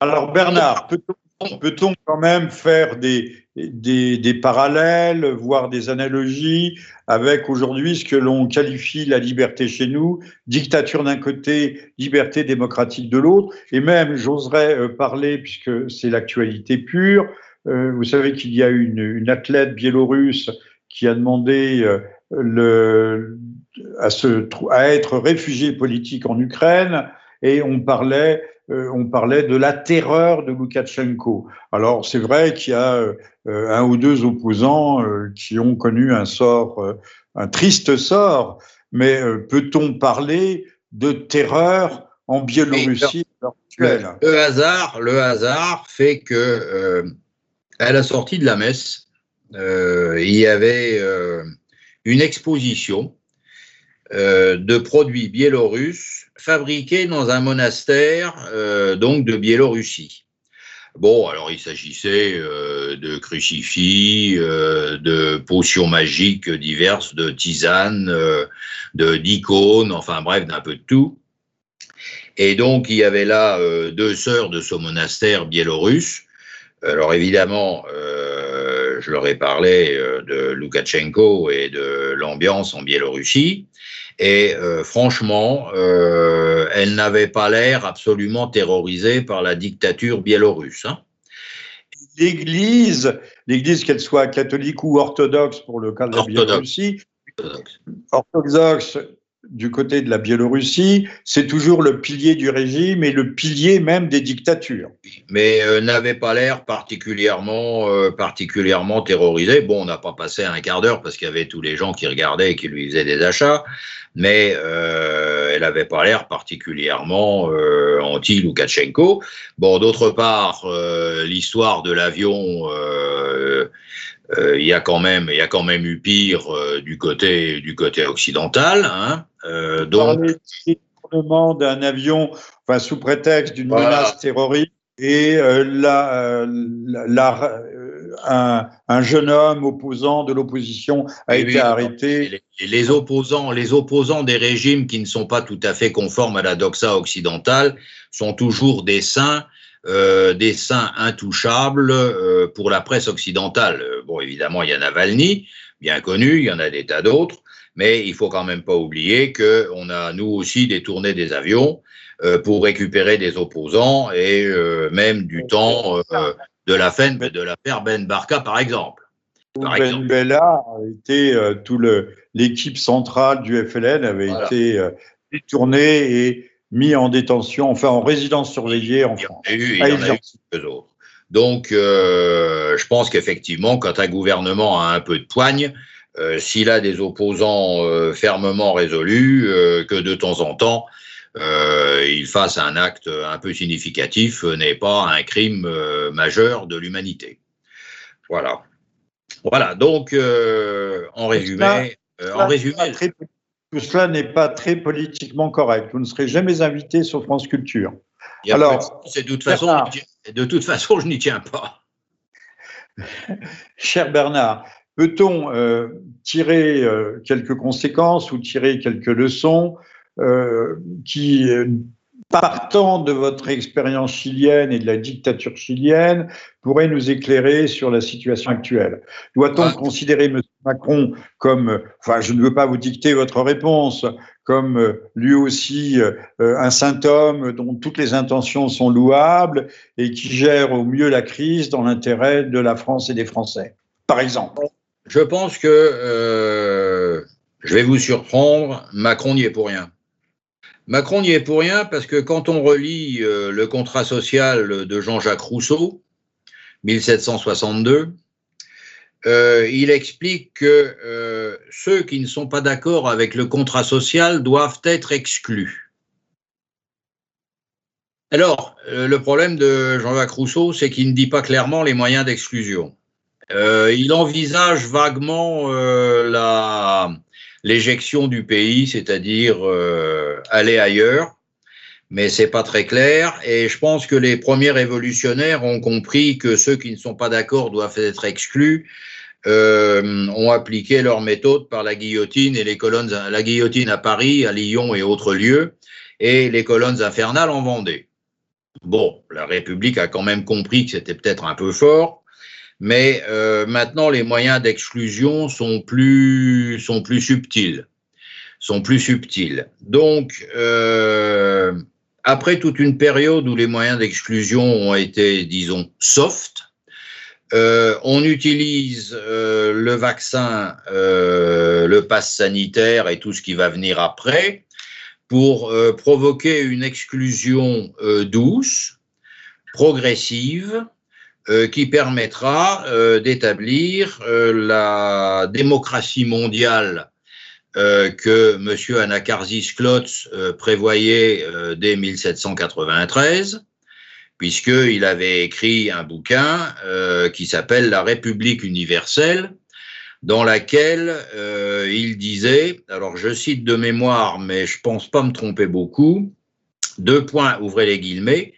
Alors, Bernard, peut-on quand même faire des, des, parallèles, voire des analogies avec aujourd'hui ce que l'on qualifie la liberté chez nous, dictature d'un côté, liberté démocratique de l'autre, et même, j'oserais euh, parler, puisque c'est l'actualité pure, euh, vous savez qu'il y a une, une, athlète biélorusse qui a demandé euh, le, à, se, à être réfugié politique en Ukraine, et on parlait euh, on parlait de la terreur de Loukachenko. Alors c'est vrai qu'il y a euh, un ou deux opposants euh, qui ont connu un sort, un triste sort, mais peut-on parler de terreur en Biélorussie le, hasard, le hasard fait que à la sortie de la messe, il y avait une exposition de produits biélorusses fabriqué dans un monastère euh, donc de Biélorussie. Bon, alors il s'agissait euh, de crucifix, euh, de potions magiques diverses, de tisanes, de d'icônes, enfin bref, d'un peu de tout. Et donc il y avait là deux sœurs de ce monastère biélorusse. Alors évidemment, je leur ai parlé de Loukachenko et de l'ambiance en Biélorussie. Et euh, franchement, euh, elle n'avait pas l'air absolument terrorisée par la dictature biélorusse. Hein. L'Église, l'Église qu'elle soit catholique ou orthodoxe pour le cas de la Biélorussie, orthodoxe du côté de la Biélorussie, c'est toujours le pilier du régime et le pilier même des dictatures. Mais euh, n'avait pas l'air particulièrement, euh, particulièrement terrorisé. Bon, on n'a pas passé un quart d'heure parce qu'il y avait tous les gens qui regardaient et qui lui faisaient des achats, mais euh, elle n'avait pas l'air particulièrement anti-Loukachenko. Bon, d'autre part, l'histoire de l'avion euh, il y a quand même, il y a quand même eu pire euh, du côté du côté occidental. Hein, euh, donc, d'un avion, enfin sous prétexte d'une menace terroriste, et un, jeune homme opposant de l'opposition a été arrêté. Les, les, opposants, les opposants des régimes qui ne sont pas tout à fait conformes à la doxa occidentale sont toujours des saints euh, des saints intouchables euh, pour la presse occidentale. Euh, bon, évidemment, il y a Navalny, bien connu, il y en a des tas d'autres, mais il faut quand même pas oublier qu'on a nous aussi détourné des avions pour récupérer des opposants et même du temps de la fin de l'affaire Ben Barka, par exemple. ben Bella a été tout le l'équipe centrale du FLN avait été détournée et mis en détention, enfin en résidence surveillée en France. Il y en a eu, autres. Donc, euh, je pense qu'effectivement, quand un gouvernement a un peu de poigne, euh, s'il a des opposants euh, fermement résolus, que de temps en temps, il fasse un acte un peu significatif, n'est pas un crime majeur de l'humanité. Voilà. Voilà. Donc, en résumé, en résumé, tout cela n'est pas très politiquement correct. Vous ne serez jamais invité sur France Culture. Alors, de toute façon, de toute façon, je n'y tiens pas. *laughs* Cher Bernard, peut-on euh, tirer euh, quelques conséquences ou tirer quelques leçons euh, qui partant de votre expérience chilienne et de la dictature chilienne, pourrait nous éclairer sur la situation actuelle Doit-on considérer M. Macron comme, enfin, je ne veux pas vous dicter votre réponse, comme euh, lui aussi euh, un saint homme dont toutes les intentions sont louables et qui gère au mieux la crise dans l'intérêt de la France et des Français, par exemple Je pense que, euh, je vais vous surprendre, Macron n'y est pour rien. Macron n'y est pour rien parce que quand on relit euh, le contrat social de Jean-Jacques Rousseau, 1762, euh, il explique que euh, ceux qui ne sont pas d'accord avec le contrat social doivent être exclus. Alors, le problème de Jean-Jacques Rousseau, c'est qu'il ne dit pas clairement les moyens d'exclusion. il envisage vaguement la, l'éjection du pays, c'est-à-dire euh, aller ailleurs, mais c'est pas très clair. Et je pense que les premiers révolutionnaires ont compris que ceux qui ne sont pas d'accord doivent être exclus. Euh, ont appliqué leur méthode par la guillotine et les colonnes, la guillotine à Paris, à Lyon et autres lieux, et les colonnes infernales en Vendée. Bon, la République a quand même compris que c'était peut-être un peu fort, mais euh, maintenant les moyens d'exclusion sont plus, sont plus subtils. Sont plus subtils. Donc, euh, après toute une période où les moyens d'exclusion ont été, disons, soft, euh, on utilise le vaccin, le pass sanitaire et tout ce qui va venir après pour provoquer une exclusion douce, progressive, euh, qui permettra euh, d'établir euh, la démocratie mondiale que M. Anakarsis Klotz prévoyait dès 1793, puisqu'il avait écrit un bouquin qui s'appelle La République universelle, dans laquelle il disait, alors je cite de mémoire, mais je pense pas me tromper beaucoup, deux points, ouvrez les guillemets,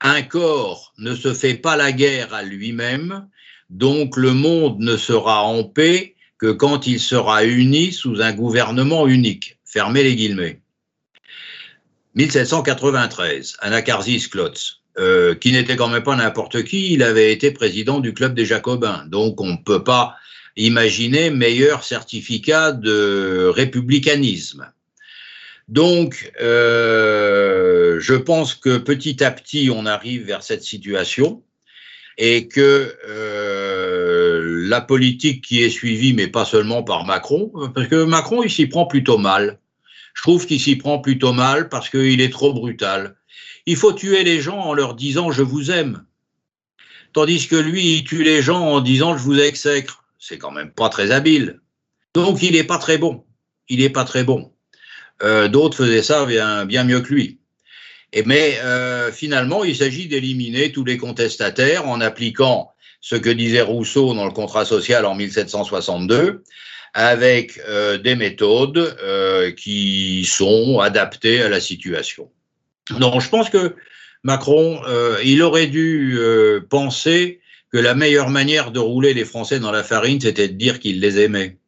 un corps ne se fait pas la guerre à lui-même, donc le monde ne sera en paix que quand il sera uni sous un gouvernement unique. Fermez les guillemets. 1793, Anacarsis Klotz, euh, qui n'était quand même pas n'importe qui, il avait été président du club des Jacobins. Donc on ne peut pas imaginer meilleur certificat de républicanisme. Donc, euh, je pense que petit à petit, on arrive vers cette situation et que euh, la politique qui est suivie, mais pas seulement par Macron, parce que Macron, il s'y prend plutôt mal. Je trouve qu'il s'y prend plutôt mal parce qu'il est trop brutal. Il faut tuer les gens en leur disant je vous aime. Tandis que lui, il tue les gens en disant je vous exècre. C'est quand même pas très habile. Donc il n'est pas très bon. Il n'est pas très bon. Euh, d'autres faisaient ça bien, mieux que lui. Et mais euh, finalement, il s'agit d'éliminer tous les contestataires en appliquant ce que disait Rousseau dans le contrat social en 1762, avec euh, des méthodes qui sont adaptées à la situation. Donc, je pense que Macron, il aurait dû penser que la meilleure manière de rouler les Français dans la farine, c'était de dire qu'il les aimait.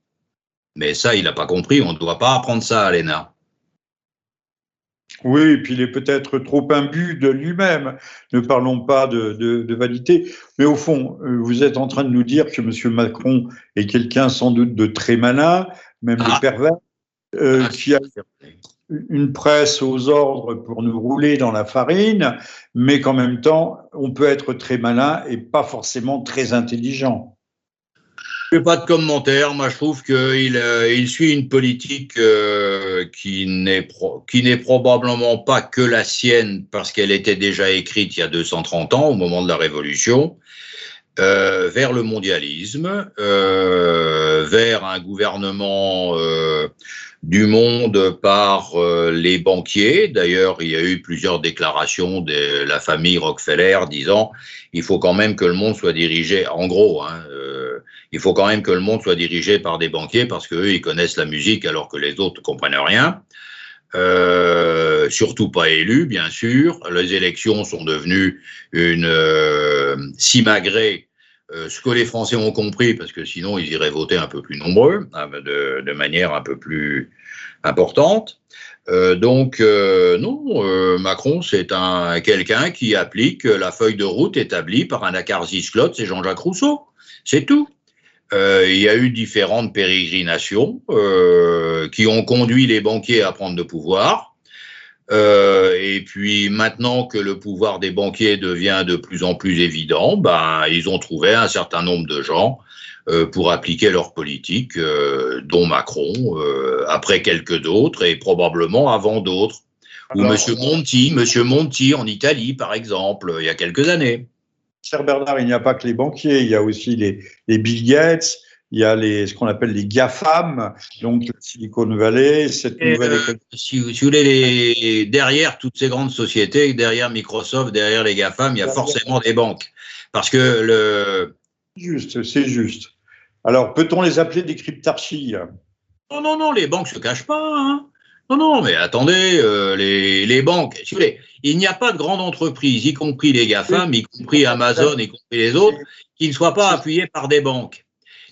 Mais ça, il n'a pas compris. On ne doit pas apprendre ça à l'ENA. Oui, et puis il est peut-être trop imbu de lui-même. Ne parlons pas de, de, validité. Mais au fond, euh, vous êtes en train de nous dire que M. Macron est quelqu'un sans doute de très malin, même de ah. pervers, euh, ah, qui a une presse aux ordres pour nous rouler dans la farine, mais qu'en même temps, on peut être très malin et pas forcément très intelligent pas de commentaire. Moi, je trouve qu'il euh, il suit une politique euh, qui n'est qui n'est probablement pas que la sienne parce qu'elle était déjà écrite il y a 230 ans au moment de la Révolution. Euh, vers le mondialisme, vers un gouvernement du monde par les banquiers. D'ailleurs, il y a eu plusieurs déclarations de la famille Rockefeller disant il faut quand même que le monde soit dirigé, en gros, hein, il faut quand même que le monde soit dirigé par des banquiers parce qu'eux, ils connaissent la musique alors que les autres ne comprennent rien. Euh, surtout pas élus, bien sûr. Les élections sont devenues une euh, simagrée ce que les Français ont compris, parce que sinon ils iraient voter un peu plus nombreux, hein, de manière un peu plus importante. Euh, donc euh, non, euh, Macron c'est un quelqu'un qui applique la feuille de route établie par un Acarsis Klotz et Jean-Jacques Rousseau. C'est tout. il y a eu différentes pérégrinations qui ont conduit les banquiers à prendre de pouvoir. Et puis maintenant que le pouvoir des banquiers devient de plus en plus évident, ben ils ont trouvé un certain nombre de gens euh, pour appliquer leur politique, euh, dont Macron, euh, après quelques d'autres et probablement avant d'autres. Ou Monsieur Monti, Monsieur Monti en Italie, par exemple, il y a quelques années. Cher Bernard, il n'y a pas que les banquiers, il y a aussi les, les Bill Gates, il y a les, ce qu'on appelle les GAFAM, donc Silicon Valley, cette nouvelle école. si, vous voulez, les, derrière toutes ces grandes sociétés, derrière Microsoft, derrière les GAFAM, il y a forcément des banques. Parce que le. Juste, c'est juste. Alors, peut-on les appeler des cryptarchies? Non, non, non, les banques ne se cachent pas. Hein. Non, non, mais attendez, euh, les, banques, si vous voulez, il n'y a pas de grande entreprise, y compris les GAFAM, y compris Amazon, y compris les autres, qui ne soient pas appuyées par des banques.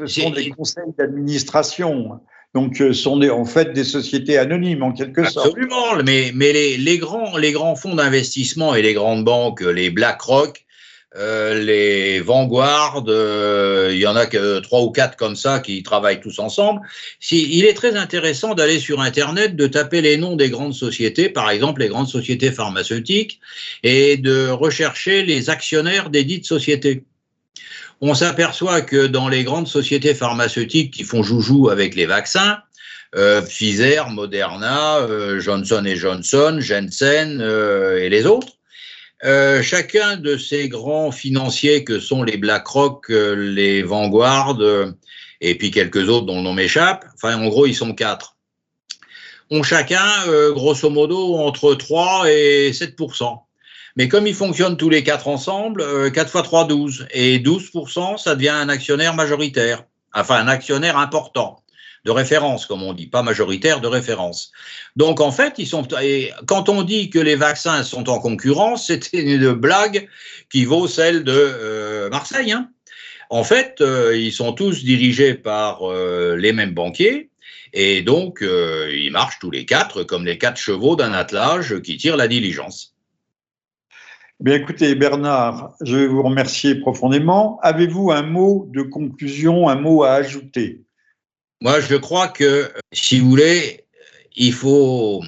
Ce sont des conseils d'administration. Donc, ce sont en fait des sociétés anonymes en quelque sorte. Absolument, mais, mais les, grands, les grands fonds d'investissement et les grandes banques, les BlackRock, euh, les Vanguard, euh, il y en a que trois ou quatre comme ça qui travaillent tous ensemble. Si, il est très intéressant d'aller sur Internet, de taper les noms des grandes sociétés, par exemple les grandes sociétés pharmaceutiques, et de rechercher les actionnaires des dites sociétés. On s'aperçoit que dans les grandes sociétés pharmaceutiques qui font joujou avec les vaccins, euh, Pfizer, Moderna, euh, Johnson Johnson, Jensen et les autres, euh, chacun de ces grands financiers que sont les BlackRock, euh, les Vanguard euh, et puis quelques autres dont le nom m'échappe, enfin en gros ils sont quatre, ont chacun grosso modo entre 3 et 7 mais comme ils fonctionnent tous les quatre ensemble, 4 fois 3, 12. Et 12%, ça devient un actionnaire majoritaire, enfin un actionnaire important de référence, comme on dit, pas majoritaire, de référence. Donc en fait, ils sont. Et quand on dit que les vaccins sont en concurrence, c'était une blague qui vaut celle de euh, Marseille. Hein. En fait, euh, ils sont tous dirigés par euh, les mêmes banquiers. Et donc, ils marchent tous les quatre comme les quatre chevaux d'un attelage qui tire la diligence. Bien écoutez, Bernard, je vais vous remercier profondément. Avez-vous un mot de conclusion, un mot à ajouter? Moi, je crois que, si vous voulez, il faut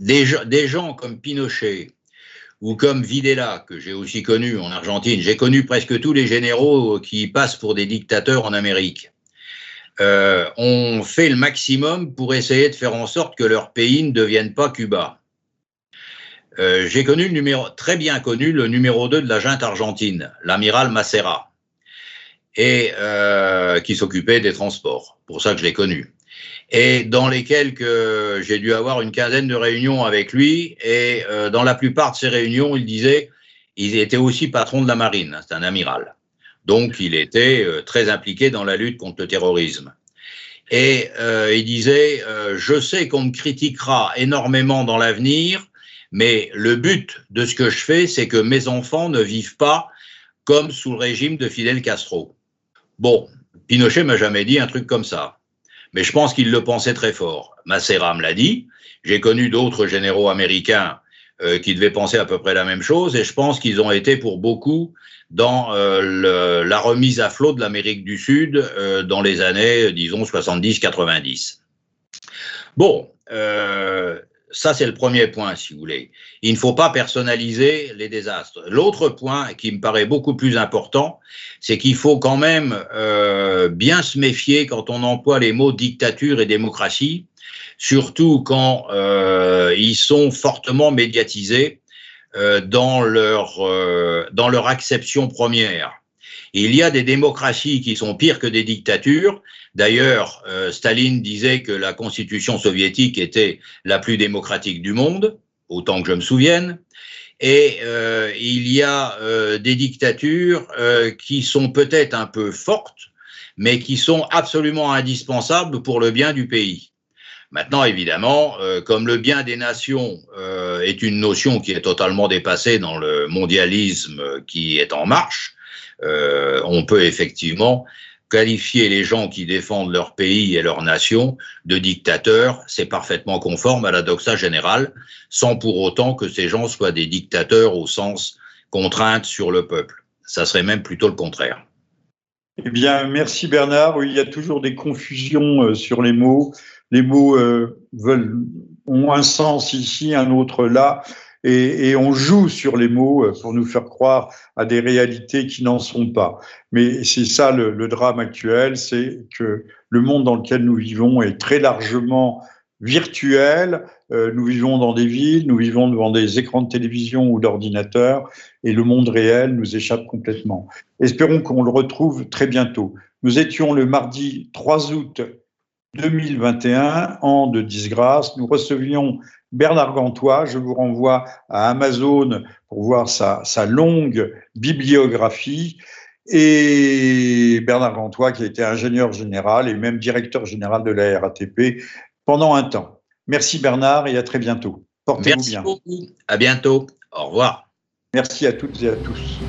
des, gens comme Pinochet ou comme Videla, que j'ai aussi connu en Argentine. J'ai connu presque tous les généraux qui passent pour des dictateurs en Amérique. Euh, ont fait le maximum pour essayer de faire en sorte que leur pays ne devienne pas Cuba. Euh, j'ai connu le numéro, très bien connu le numéro 2 de la junte argentine, l'amiral Macera et euh, qui s'occupait des transports. Pour ça que je l'ai connu. Et dans lesquels que j'ai dû avoir une quinzaine de réunions avec lui. Et euh, dans la plupart de ces réunions, il disait, il était aussi patron de la marine. C'est un amiral. Donc, il était euh, très impliqué dans la lutte contre le terrorisme. Et euh, il disait, je sais qu'on me critiquera énormément dans l'avenir, mais le but de ce que je fais, c'est que mes enfants ne vivent pas comme sous le régime de Fidel Castro. Bon, Pinochet m'a jamais dit un truc comme ça. Mais je pense qu'il le pensait très fort. Macera me l'a dit. J'ai connu d'autres généraux américains euh, qui devaient penser à peu près la même chose, et je pense qu'ils ont été pour beaucoup dans euh, la remise à flot de l'Amérique du Sud euh, dans les années, disons, 70-90. Bon, ça, c'est le premier point, si vous voulez. Il ne faut pas personnaliser les désastres. L'autre point qui me paraît beaucoup plus important, c'est qu'il faut quand même euh, bien se méfier quand on emploie les mots dictature et démocratie, surtout quand euh, ils sont fortement médiatisés euh, dans, leur, euh, dans leur acception première. Il y a des démocraties qui sont pires que des dictatures. D'ailleurs, euh, Staline disait que la constitution soviétique était la plus démocratique du monde, autant que je me souvienne. Et euh, il y a euh, des dictatures qui sont peut-être un peu fortes, mais qui sont absolument indispensables pour le bien du pays. Maintenant, évidemment, comme le bien des nations est une notion qui est totalement dépassée dans le mondialisme qui est en marche, on peut effectivement qualifier les gens qui défendent leur pays et leur nation de dictateurs, c'est parfaitement conforme à la doxa générale, sans pour autant que ces gens soient des dictateurs au sens contrainte sur le peuple. Ça serait même plutôt le contraire. Eh bien, merci Bernard. Oui, il y a toujours des confusions euh, sur les mots. Les mots euh, veulent, ont un sens ici, un autre là et, on joue sur les mots euh, pour nous faire croire à des réalités qui n'en sont pas. Mais c'est ça le, drame actuel, c'est que le monde dans lequel nous vivons est très largement virtuel. Euh, nous vivons dans des villes, nous vivons devant des écrans de télévision ou d'ordinateur, et le monde réel nous échappe complètement. Espérons qu'on le retrouve très bientôt. Nous étions le mardi 3 août 2021, an de disgrâce. Nous recevions Bernard Gantois. Je vous renvoie à Amazon pour voir sa, longue bibliographie. Et Bernard Gantois, qui a été ingénieur général et même directeur général de la RATP pendant un temps. Merci Bernard et à très bientôt. Portez-vous bien. Merci beaucoup. À bientôt. Au revoir. Merci à toutes et à tous.